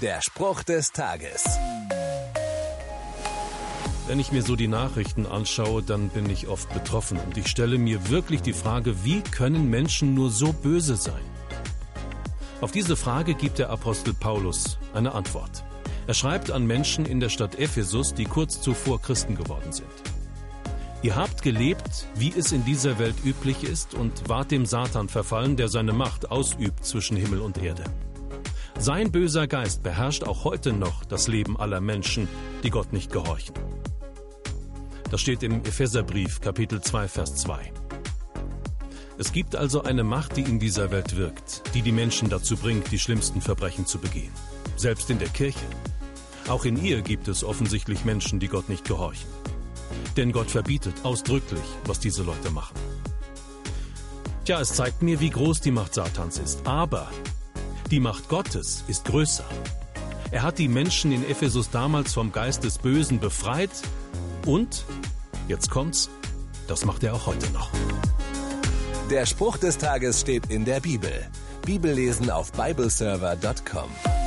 Der Spruch des Tages. Wenn ich mir so die Nachrichten anschaue, dann bin ich oft betroffen und ich stelle mir wirklich die Frage, wie können Menschen nur so böse sein? Auf diese Frage gibt der Apostel Paulus eine Antwort. Er schreibt an Menschen in der Stadt Ephesus, die kurz zuvor Christen geworden sind. Ihr habt gelebt, wie es in dieser Welt üblich ist, und wart dem Satan verfallen, der seine Macht ausübt zwischen Himmel und Erde. Sein böser Geist beherrscht auch heute noch das Leben aller Menschen, die Gott nicht gehorchen. Das steht im Epheserbrief Kapitel 2 Vers 2. Es gibt also eine Macht, die in dieser Welt wirkt, die die Menschen dazu bringt, die schlimmsten Verbrechen zu begehen. Selbst in der Kirche. Auch in ihr gibt es offensichtlich Menschen, die Gott nicht gehorchen. Denn Gott verbietet ausdrücklich, was diese Leute machen. Tja, es zeigt mir, wie groß die Macht Satans ist. Aber die Macht Gottes ist größer. Er hat die Menschen in Ephesus damals vom Geist des Bösen befreit und, jetzt kommt's, das macht er auch heute noch. Der Spruch des Tages steht in der Bibel. Bibellesen auf bibleserver.com.